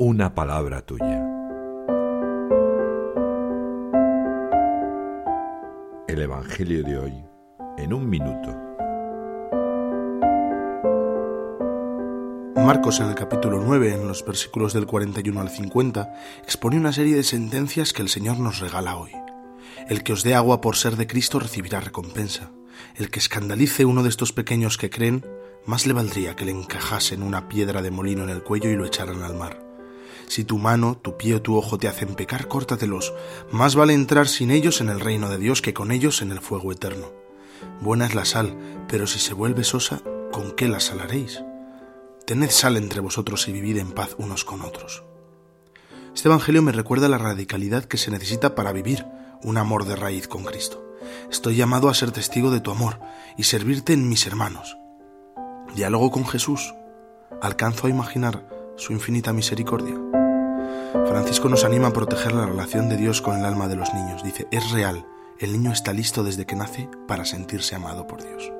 una palabra tuya. El Evangelio de hoy en un minuto. Marcos en el capítulo 9, en los versículos del 41 al 50, expone una serie de sentencias que el Señor nos regala hoy. El que os dé agua por ser de Cristo recibirá recompensa. El que escandalice uno de estos pequeños que creen, más le valdría que le encajasen una piedra de molino en el cuello y lo echaran al mar. Si tu mano, tu pie o tu ojo te hacen pecar, córtatelos. Más vale entrar sin ellos en el reino de Dios que con ellos en el fuego eterno. Buena es la sal, pero si se vuelve sosa, ¿con qué la salaréis? Tened sal entre vosotros y vivid en paz unos con otros. Este Evangelio me recuerda la radicalidad que se necesita para vivir un amor de raíz con Cristo. Estoy llamado a ser testigo de tu amor y servirte en mis hermanos. Diálogo con Jesús. Alcanzo a imaginar su infinita misericordia. Francisco nos anima a proteger la relación de Dios con el alma de los niños. Dice, es real, el niño está listo desde que nace para sentirse amado por Dios.